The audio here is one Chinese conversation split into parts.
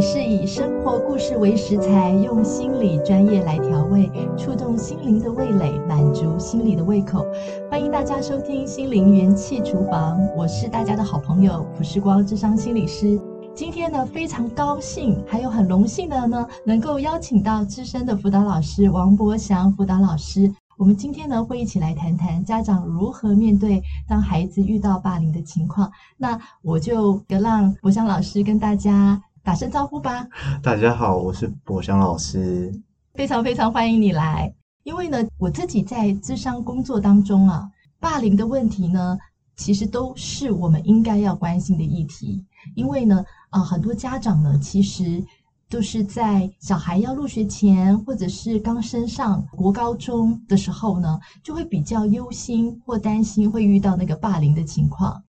是以生活故事为食材，用心理专业来调味，触动心灵的味蕾，满足心理的胃口。欢迎大家收听《心灵元气厨房》，我是大家的好朋友朴世光智商心理师。今天呢，非常高兴，还有很荣幸的呢，能够邀请到资深的辅导老师王博祥辅导老师。我们今天呢，会一起来谈谈家长如何面对当孩子遇到霸凌的情况。那我就让博祥老师跟大家打声招呼吧。大家好，我是博翔老师，非常非常欢迎你来。因为呢，我自己在咨商工作当中啊，霸凌的问题呢，其实都是我们应该要关心的议题。因为呢，啊，很多家长呢，其实。都是在小孩要入学前，或者是刚升上国高中的时候呢，就会比较忧心或担心会遇到那个霸凌的情况，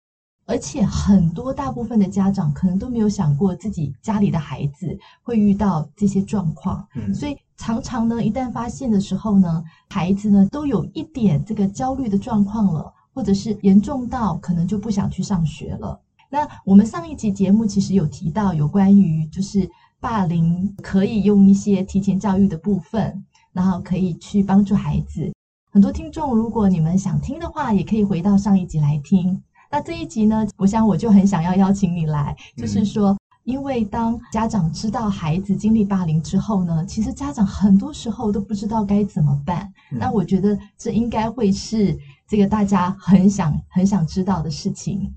而且很多大部分的家长可能都没有想过自己家里的孩子会遇到这些状况，嗯，所以常常呢，一旦发现的时候呢，孩子呢都有一点这个焦虑的状况了，或者是严重到可能就不想去上学了。那我们上一集节目其实有提到有关于就是。霸凌可以用一些提前教育的部分，然后可以去帮助孩子。很多听众，如果你们想听的话，也可以回到上一集来听。那这一集呢，我想我就很想要邀请你来，就是说，因为当家长知道孩子经历霸凌之后呢，其实家长很多时候都不知道该怎么办。那我觉得这应该会是这个大家很想很想知道的事情。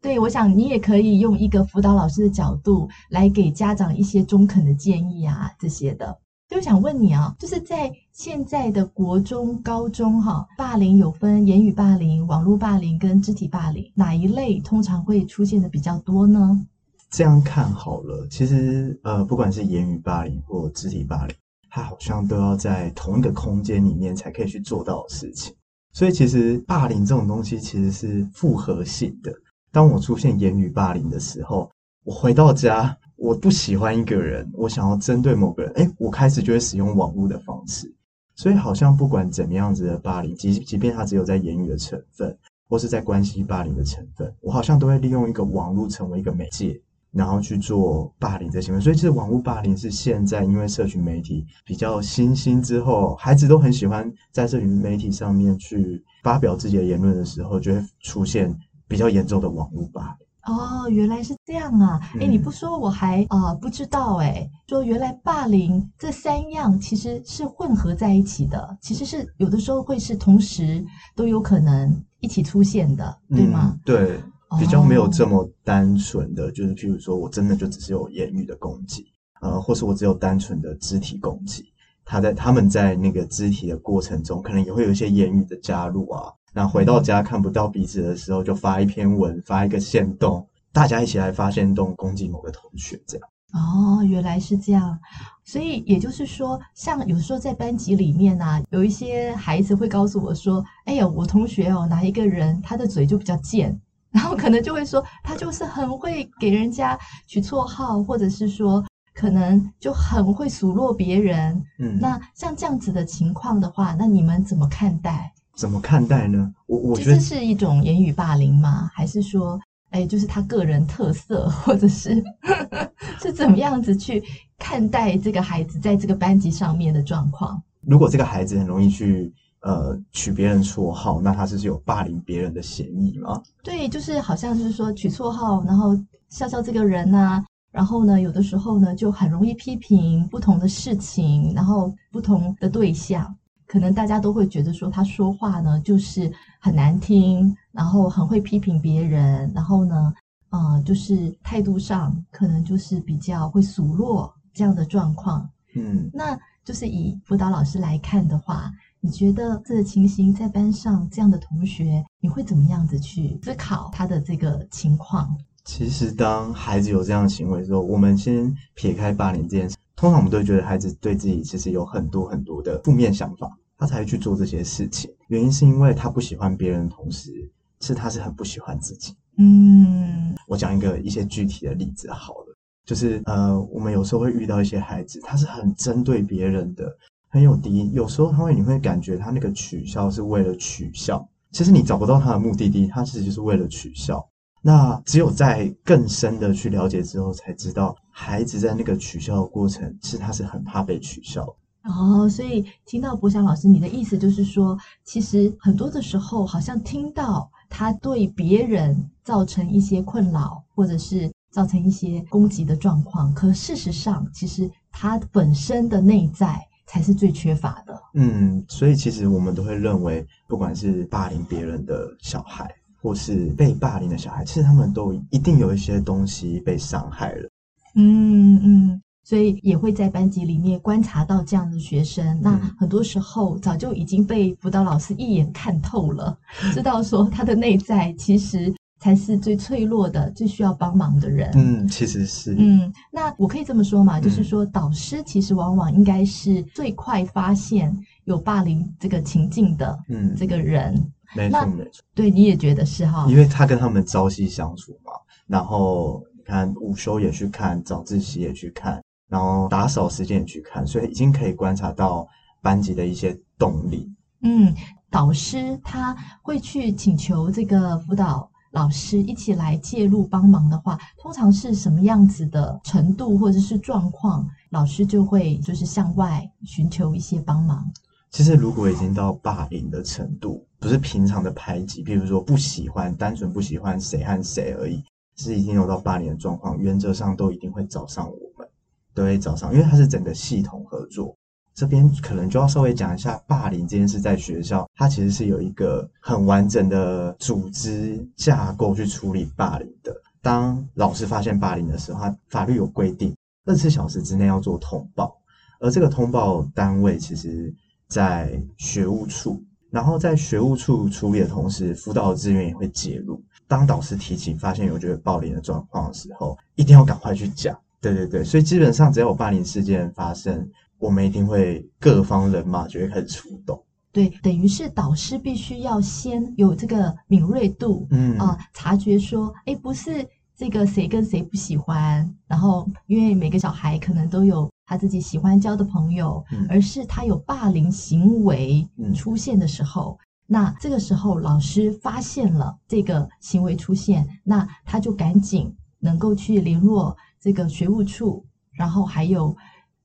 对，我想你也可以用一个辅导老师的角度来给家长一些中肯的建议啊，这些的。就想问你啊，就是在现在的国中、高中哈，霸凌有分言语霸凌、网络霸凌跟肢体霸凌，哪一类通常会出现的比较多呢？这样看好了，其实呃，不管是言语霸凌或肢体霸凌，它好像都要在同一个空间里面才可以去做到的事情。所以其实霸凌这种东西其实是复合性的。当我出现言语霸凌的时候，我回到家，我不喜欢一个人，我想要针对某个人，诶，我开始就会使用网络的方式。所以好像不管怎么样子的霸凌，即即便它只有在言语的成分，或是在关系霸凌的成分，我好像都会利用一个网络成为一个媒介，然后去做霸凌的行为。所以其实网络霸凌是现在因为社群媒体比较新兴之后，孩子都很喜欢在社群媒体上面去发表自己的言论的时候，就会出现。比较严重的网络霸凌哦，原来是这样啊！哎、嗯，你不说我还啊、呃、不知道哎，说原来霸凌这三样其实是混合在一起的，其实是有的时候会是同时都有可能一起出现的，对吗？嗯、对，比较没有这么单纯的，哦、就是譬如说我真的就只是有言语的攻击，呃，或是我只有单纯的肢体攻击，他在他们在那个肢体的过程中，可能也会有一些言语的加入啊。那回到家看不到彼此的时候，就发一篇文，发一个线动，大家一起来发限动攻击某个同学，这样。哦，原来是这样。所以也就是说，像有时候在班级里面啊，有一些孩子会告诉我说：“哎呀，我同学哦，哪一个人他的嘴就比较贱，然后可能就会说他就是很会给人家取绰号，或者是说可能就很会数落别人。”嗯，那像这样子的情况的话，那你们怎么看待？怎么看待呢？我我觉得这是一种言语霸凌吗？还是说，哎，就是他个人特色，或者是 是怎么样子去看待这个孩子在这个班级上面的状况？如果这个孩子很容易去呃取别人绰号，那他是是有霸凌别人的嫌疑吗？对，就是好像就是说取绰号，然后笑笑这个人呐、啊，然后呢，有的时候呢就很容易批评不同的事情，然后不同的对象。可能大家都会觉得说他说话呢就是很难听，然后很会批评别人，然后呢，呃，就是态度上可能就是比较会数落这样的状况。嗯，那就是以辅导老师来看的话，你觉得这个情形在班上这样的同学，你会怎么样子去思考他的这个情况？其实，当孩子有这样的行为的时候，我们先撇开霸凌这件事，通常我们都会觉得孩子对自己其实有很多很多的负面想法。他才会去做这些事情，原因是因为他不喜欢别人的同时，是他是很不喜欢自己。嗯，我讲一个一些具体的例子好了，就是呃，我们有时候会遇到一些孩子，他是很针对别人的，很有敌意。有时候他会，你会感觉他那个取笑是为了取笑，其实你找不到他的目的地，他其实就是为了取笑。那只有在更深的去了解之后，才知道孩子在那个取笑的过程，其实他是很怕被取笑的。哦，所以听到博翔老师，你的意思就是说，其实很多的时候，好像听到他对别人造成一些困扰，或者是造成一些攻击的状况，可事实上，其实他本身的内在才是最缺乏的。嗯，所以其实我们都会认为，不管是霸凌别人的小孩，或是被霸凌的小孩，其实他们都一定有一些东西被伤害了。嗯嗯。所以也会在班级里面观察到这样的学生，那很多时候早就已经被辅导老师一眼看透了，知道说他的内在其实才是最脆弱的、最需要帮忙的人。嗯，其实是。嗯，那我可以这么说嘛，就是说导师其实往往应该是最快发现有霸凌这个情境的，嗯，这个人。没错，没错。对，你也觉得是哈？因为他跟他们朝夕相处嘛，然后你看午休也去看，早自习也去看。然后打扫时间也去看，所以已经可以观察到班级的一些动力。嗯，导师他会去请求这个辅导老师一起来介入帮忙的话，通常是什么样子的程度或者是状况，老师就会就是向外寻求一些帮忙。其实如果已经到霸凌的程度，不是平常的排挤，比如说不喜欢，单纯不喜欢谁和谁而已，是已经有到霸凌的状况，原则上都一定会找上我们。都会找上，因为它是整个系统合作。这边可能就要稍微讲一下霸凌这件事，在学校它其实是有一个很完整的组织架构去处理霸凌的。当老师发现霸凌的时候，法律有规定，二十四小时之内要做通报，而这个通报单位其实在学务处。然后在学务处处理的同时，辅导的资源也会介入。当导师提起发现有觉得霸凌的状况的时候，一定要赶快去讲。对对对，所以基本上只要有霸凌事件发生，我们一定会各方人马就会开始出动。对，等于是导师必须要先有这个敏锐度，嗯啊、呃，察觉说，哎，不是这个谁跟谁不喜欢，然后因为每个小孩可能都有他自己喜欢交的朋友，嗯、而是他有霸凌行为出现的时候，嗯、那这个时候老师发现了这个行为出现，那他就赶紧能够去联络。这个学务处，然后还有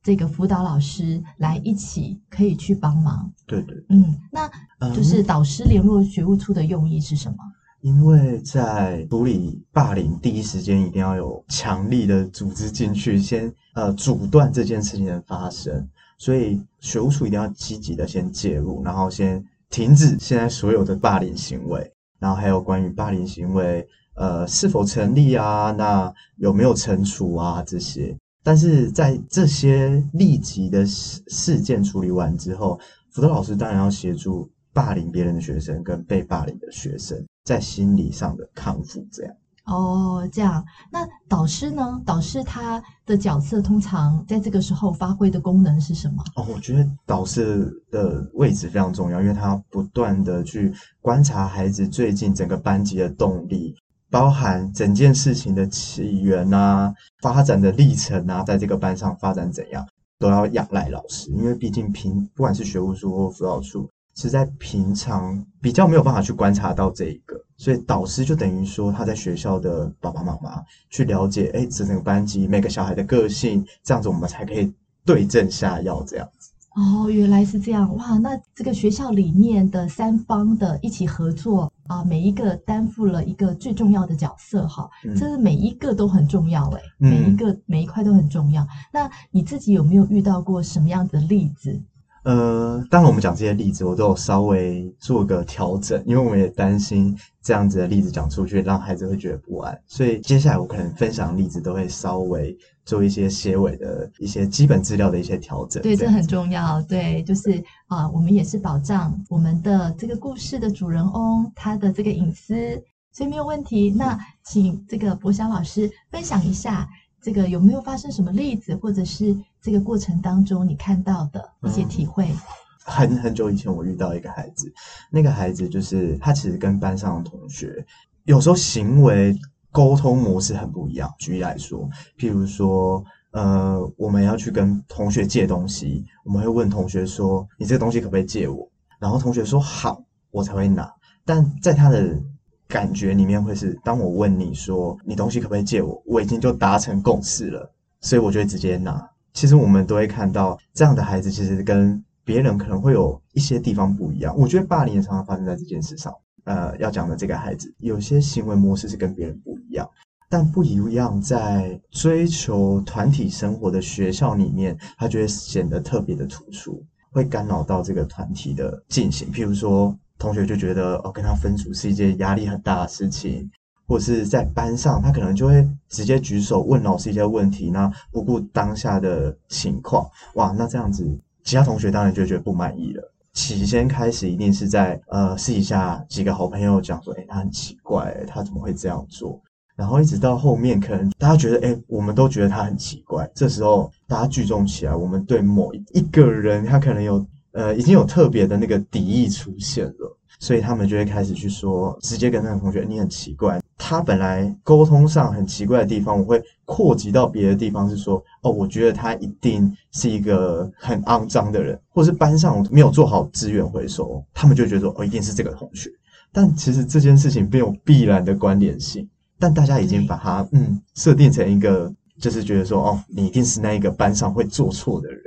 这个辅导老师来一起可以去帮忙。对对，嗯，那就是导师联络学务处的用意是什么？因为在处理霸凌第一时间一定要有强力的组织进去，先呃阻断这件事情的发生，所以学务处一定要积极的先介入，然后先停止现在所有的霸凌行为，然后还有关于霸凌行为。呃，是否成立啊？那有没有惩处啊？这些，但是在这些立即的事事件处理完之后，辅导老师当然要协助霸凌别人的学生跟被霸凌的学生在心理上的康复。这样哦，这样。那导师呢？导师他的角色通常在这个时候发挥的功能是什么？哦，我觉得导师的位置非常重要，因为他不断的去观察孩子最近整个班级的动力。包含整件事情的起源啊，发展的历程啊，在这个班上发展怎样，都要仰赖老师，因为毕竟平不管是学务处或辅导处，是在平常比较没有办法去观察到这一个，所以导师就等于说他在学校的爸爸妈妈去了解，哎，这整个班级每个小孩的个性，这样子我们才可以对症下药，这样子。哦，原来是这样哇！那这个学校里面的三方的一起合作啊，每一个担负了一个最重要的角色哈，这、嗯、是每一个都很重要诶，嗯、每一个每一块都很重要。那你自己有没有遇到过什么样的例子？呃，当然我们讲这些例子，我都有稍微做个调整，因为我们也担心这样子的例子讲出去，让孩子会觉得不安，所以接下来我可能分享的例子都会稍微。做一些结尾的一些基本资料的一些调整，对，这很重要。对，就是啊，我们也是保障我们的这个故事的主人翁他的这个隐私，所以没有问题。那请这个博翔老师分享一下，这个有没有发生什么例子，或者是这个过程当中你看到的一些体会？嗯，很很久以前，我遇到一个孩子，那个孩子就是他其实跟班上的同学有时候行为。沟通模式很不一样。举例来说，譬如说，呃，我们要去跟同学借东西，我们会问同学说：“你这个东西可不可以借我？”然后同学说：“好，我才会拿。”但在他的感觉里面，会是当我问你说：“你东西可不可以借我？”我已经就达成共识了，所以我就会直接拿。其实我们都会看到这样的孩子，其实跟别人可能会有一些地方不一样。我觉得霸凌也常常发生在这件事上。呃，要讲的这个孩子，有些行为模式是跟别人不一样，但不一样在追求团体生活的学校里面，他就会显得特别的突出，会干扰到这个团体的进行。譬如说，同学就觉得哦，跟他分组是一件压力很大的事情。或者是在班上，他可能就会直接举手问老师一些问题，那不顾当下的情况，哇，那这样子，其他同学当然就觉得不满意了。起先开始一定是在呃私底下几个好朋友讲说，诶、他很奇怪，他怎么会这样做？然后一直到后面，可能大家觉得，诶、欸、我们都觉得他很奇怪。这时候大家聚众起来，我们对某一个人，他可能有呃已经有特别的那个敌意出现了。所以他们就会开始去说，直接跟那个同学，你很奇怪。他本来沟通上很奇怪的地方，我会扩及到别的地方，是说，哦，我觉得他一定是一个很肮脏的人，或是班上没有做好资源回收，他们就觉得说，哦，一定是这个同学。但其实这件事情没有必然的关联性，但大家已经把它嗯设定成一个，就是觉得说，哦，你一定是那一个班上会做错的人。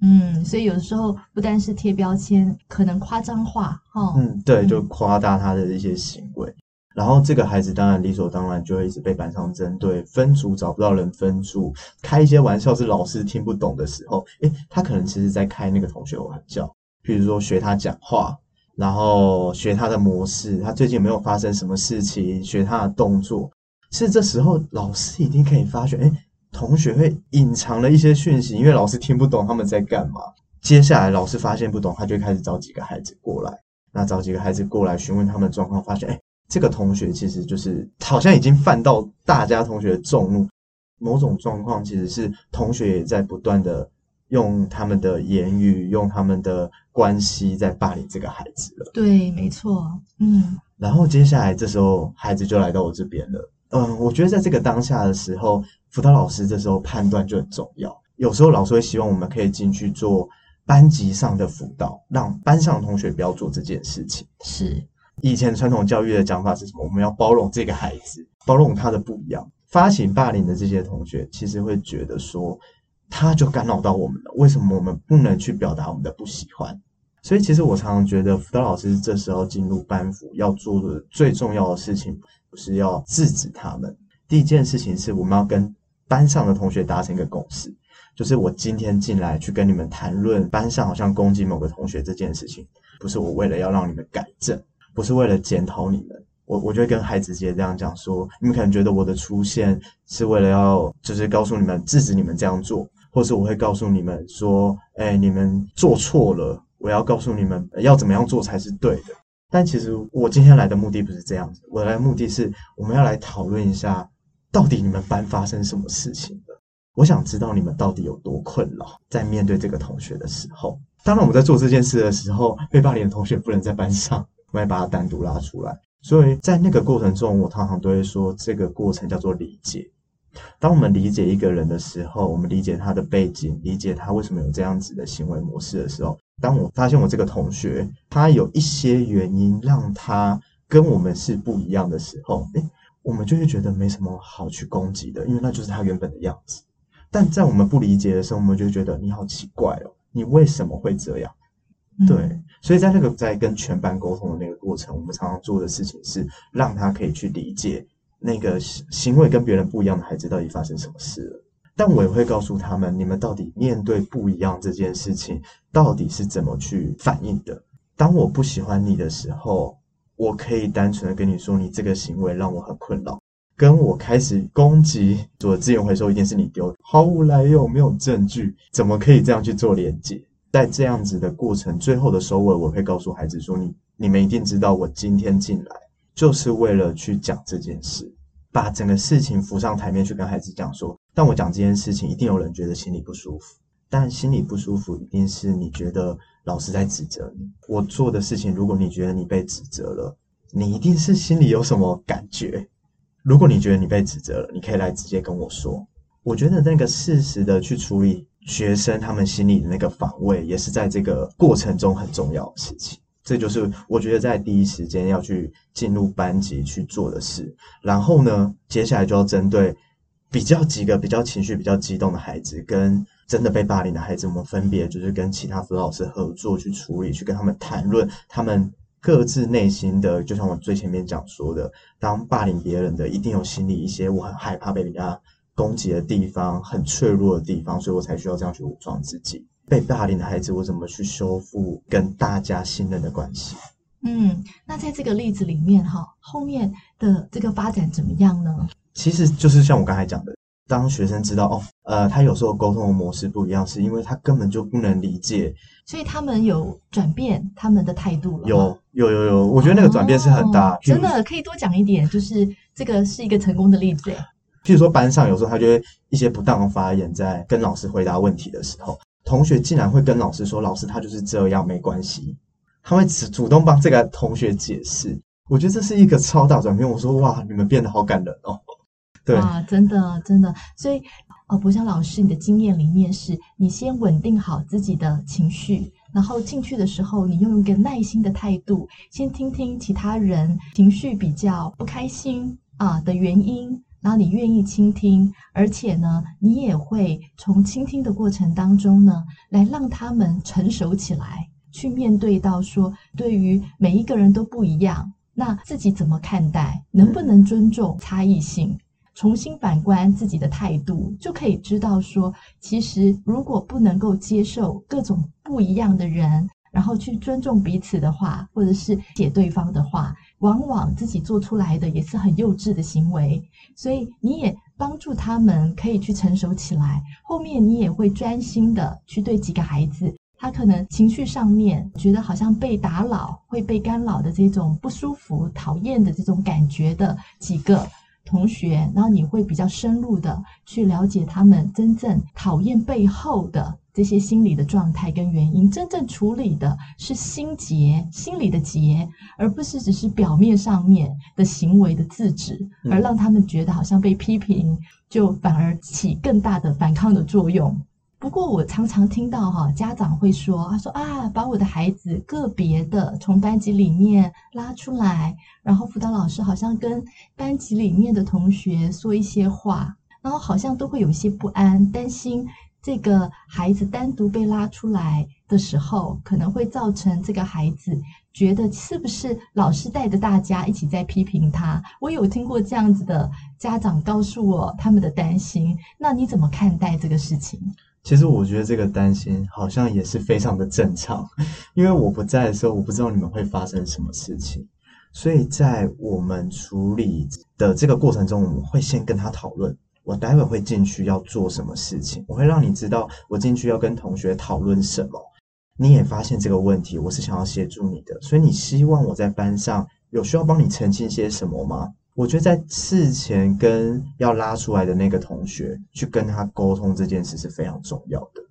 嗯，所以有的时候不单是贴标签，可能夸张化，哈，嗯，对，就夸大他的一些行为，嗯、然后这个孩子当然理所当然就会一直被班上针对，分组找不到人分组，开一些玩笑是老师听不懂的时候，诶，他可能其实在开那个同学玩笑，比如说学他讲话，然后学他的模式，他最近有没有发生什么事情，学他的动作，其实这时候老师一定可以发觉，诶。同学会隐藏了一些讯息，因为老师听不懂他们在干嘛。接下来老师发现不懂，他就开始找几个孩子过来。那找几个孩子过来询问他们状况，发现哎，这个同学其实就是好像已经犯到大家同学的众怒。某种状况其实是同学也在不断的用他们的言语、用他们的关系在霸凌这个孩子了。对，没错，嗯。然后接下来这时候孩子就来到我这边了。嗯，我觉得在这个当下的时候。辅导老师这时候判断就很重要。有时候老师会希望我们可以进去做班级上的辅导，让班上的同学不要做这件事情。是以前传统教育的讲法是什么？我们要包容这个孩子，包容他的不一样。发起霸凌的这些同学，其实会觉得说，他就干扰到我们了。为什么我们不能去表达我们的不喜欢？所以，其实我常常觉得，辅导老师这时候进入班服要做的最重要的事情，不是要制止他们。第一件事情是我们要跟班上的同学达成一个共识，就是我今天进来去跟你们谈论班上好像攻击某个同学这件事情，不是我为了要让你们改正，不是为了检讨你们，我我就会跟孩子直接这样讲说，你们可能觉得我的出现是为了要就是告诉你们制止你们这样做，或是我会告诉你们说，哎，你们做错了，我要告诉你们要怎么样做才是对的。但其实我今天来的目的不是这样子，我来的目的是我们要来讨论一下。到底你们班发生什么事情了？我想知道你们到底有多困扰，在面对这个同学的时候。当然，我们在做这件事的时候，被霸凌的同学不能在班上，我们要把他单独拉出来。所以在那个过程中，我常常都会说，这个过程叫做理解。当我们理解一个人的时候，我们理解他的背景，理解他为什么有这样子的行为模式的时候，当我发现我这个同学他有一些原因让他跟我们是不一样的时候，诶我们就会觉得没什么好去攻击的，因为那就是他原本的样子。但在我们不理解的时候，我们就会觉得你好奇怪哦，你为什么会这样？嗯、对，所以在那个在跟全班沟通的那个过程，我们常常做的事情是让他可以去理解那个行为跟别人不一样的孩子到底发生什么事了。但我也会告诉他们，你们到底面对不一样这件事情，到底是怎么去反应的？当我不喜欢你的时候。我可以单纯的跟你说，你这个行为让我很困扰。跟我开始攻击做资源回收，一定是你丢的，毫无来由，没有证据，怎么可以这样去做连接？在这样子的过程，最后的收尾，我会告诉孩子说：你你们一定知道，我今天进来就是为了去讲这件事，把整个事情浮上台面去跟孩子讲说。但我讲这件事情，一定有人觉得心里不舒服，但心里不舒服，一定是你觉得。老师在指责你，我做的事情，如果你觉得你被指责了，你一定是心里有什么感觉。如果你觉得你被指责了，你可以来直接跟我说。我觉得那个适时的去处理学生他们心里的那个防卫，也是在这个过程中很重要的事情。这就是我觉得在第一时间要去进入班级去做的事。然后呢，接下来就要针对比较几个比较情绪比较激动的孩子，跟真的被霸凌的孩子，我们分别就是跟其他辅导老师合作去处理，去跟他们谈论他们各自内心的。就像我最前面讲说的，当霸凌别人的，一定有心里一些我很害怕被人家攻击的地方，很脆弱的地方，所以我才需要这样去武装自己。被霸凌的孩子，我怎么去修复跟大家信任的关系？嗯，那在这个例子里面哈，后面的这个发展怎么样呢？其实就是像我刚才讲的，当学生知道哦，呃，他有时候沟通的模式不一样，是因为他根本就不能理解，所以他们有转变他们的态度了。有有有有，我觉得那个转变是很大，哦、真的可以多讲一点，就是这个是一个成功的例子。譬如说班上有时候他就会一些不当的发言，在跟老师回答问题的时候，同学竟然会跟老师说：“老师他就是这样，没关系。”他会主主动帮这个同学解释。我觉得这是一个超大转变。我说：“哇，你们变得好感人哦。”对。啊，真的真的，所以呃，博香老师，你的经验里面是，你先稳定好自己的情绪，然后进去的时候，你用一个耐心的态度，先听听其他人情绪比较不开心啊的原因，然后你愿意倾听，而且呢，你也会从倾听的过程当中呢，来让他们成熟起来，去面对到说，对于每一个人都不一样，那自己怎么看待，能不能尊重差异性？重新反观自己的态度，就可以知道说，其实如果不能够接受各种不一样的人，然后去尊重彼此的话，或者是解对方的话，往往自己做出来的也是很幼稚的行为。所以你也帮助他们可以去成熟起来，后面你也会专心的去对几个孩子，他可能情绪上面觉得好像被打扰、会被干扰的这种不舒服、讨厌的这种感觉的几个。同学，然后你会比较深入的去了解他们真正讨厌背后的这些心理的状态跟原因，真正处理的是心结、心理的结，而不是只是表面上面的行为的制止，而让他们觉得好像被批评，就反而起更大的反抗的作用。不过我常常听到哈，家长会说，他说啊，把我的孩子个别的从班级里面拉出来，然后辅导老师好像跟班级里面的同学说一些话，然后好像都会有一些不安，担心这个孩子单独被拉出来的时候，可能会造成这个孩子觉得是不是老师带着大家一起在批评他。我有听过这样子的家长告诉我他们的担心，那你怎么看待这个事情？其实我觉得这个担心好像也是非常的正常，因为我不在的时候，我不知道你们会发生什么事情，所以在我们处理的这个过程中，我们会先跟他讨论，我待会儿会进去要做什么事情，我会让你知道我进去要跟同学讨论什么，你也发现这个问题，我是想要协助你的，所以你希望我在班上有需要帮你澄清些什么吗？我觉得在事前跟要拉出来的那个同学去跟他沟通这件事是非常重要的。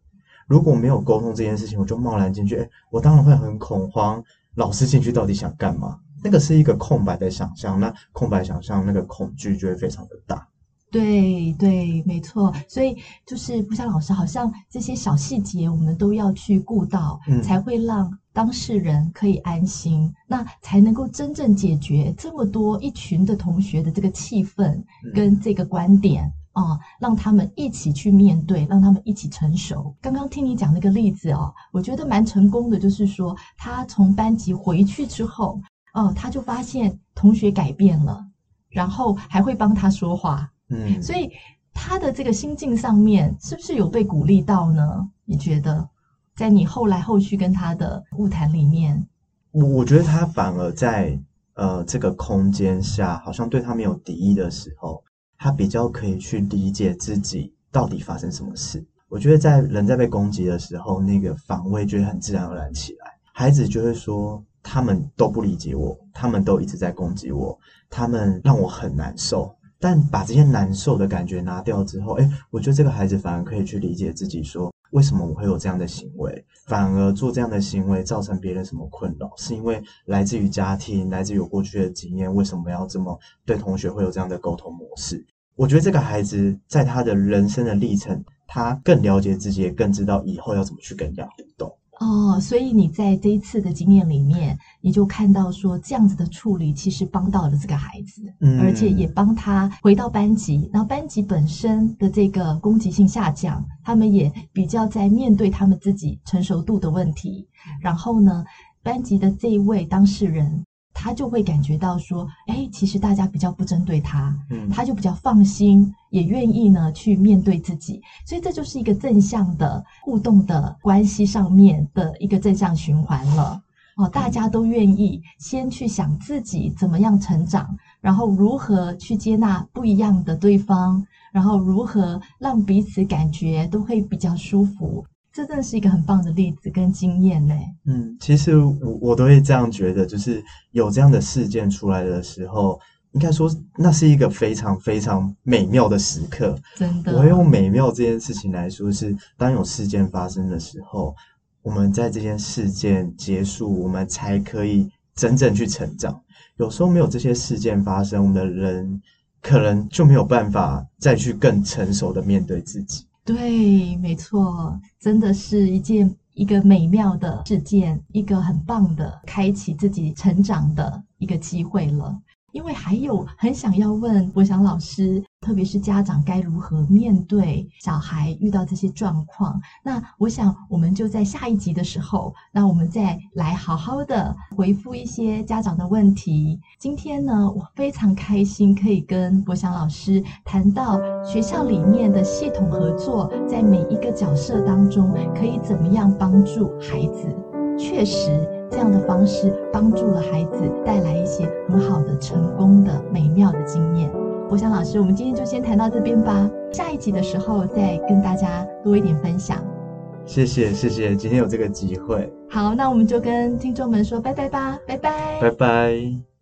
如果没有沟通这件事情，我就贸然进去，诶，我当然会很恐慌。老师进去到底想干嘛？那个是一个空白的想象，那空白想象那个恐惧就会非常的大。对对，没错，所以就是柏香老师，好像这些小细节我们都要去顾到，嗯，才会让当事人可以安心，那才能够真正解决这么多一群的同学的这个气氛跟这个观点啊，嗯，让他们一起去面对，让他们一起成熟。刚刚听你讲那个例子哦，我觉得蛮成功的，就是说他从班级回去之后，哦，他就发现同学改变了，然后还会帮他说话。嗯，所以他的这个心境上面是不是有被鼓励到呢？你觉得，在你后来后续跟他的物谈里面，我我觉得他反而在呃这个空间下，好像对他没有敌意的时候，他比较可以去理解自己到底发生什么事。我觉得在人在被攻击的时候，那个防卫就会很自然而然起来，孩子就会说他们都不理解我，他们都一直在攻击我，他们让我很难受。但把这些难受的感觉拿掉之后，诶，我觉得这个孩子反而可以去理解自己，说为什么我会有这样的行为，反而做这样的行为造成别人什么困扰，是因为来自于家庭，来自于有过去的经验，为什么要这么对同学会有这样的沟通模式？我觉得这个孩子在他的人生的历程，他更了解自己，也更知道以后要怎么去跟人家互动。哦，所以你在这一次的经验里面，你就看到说这样子的处理其实帮到了这个孩子，嗯，而且也帮他回到班级，然后班级本身的这个攻击性下降，他们也比较在面对他们自己成熟度的问题，然后呢，班级的这一位当事人。他就会感觉到说，哎，其实大家比较不针对他，嗯，他就比较放心，也愿意呢去面对自己，所以这就是一个正向的互动的关系上面的一个正向循环了。哦，大家都愿意先去想自己怎么样成长，然后如何去接纳不一样的对方，然后如何让彼此感觉都会比较舒服。这真的是一个很棒的例子跟经验呢。嗯，其实我我都会这样觉得，就是有这样的事件出来的时候，应该说那是一个非常非常美妙的时刻。真的，我会用美妙这件事情来说，是当有事件发生的时候，我们在这件事件结束，我们才可以真正去成长。有时候没有这些事件发生，我们的人可能就没有办法再去更成熟的面对自己。对，没错，真的是一件一个美妙的事件，一个很棒的开启自己成长的一个机会了。因为还有很想要问国祥老师，特别是家长该如何面对小孩遇到这些状况？那我想我们就在下一集的时候，那我们再来好好的回复一些家长的问题。今天呢，我非常开心可以跟国祥老师谈到学校里面的系统合作，在每一个角色当中可以怎么样帮助孩子。确实。这样的方式帮助了孩子，带来一些很好的、成功的、美妙的经验。我想老师，我们今天就先谈到这边吧，下一集的时候再跟大家多一点分享。谢谢，谢谢，今天有这个机会。好，那我们就跟听众们说拜拜吧，拜拜，拜拜。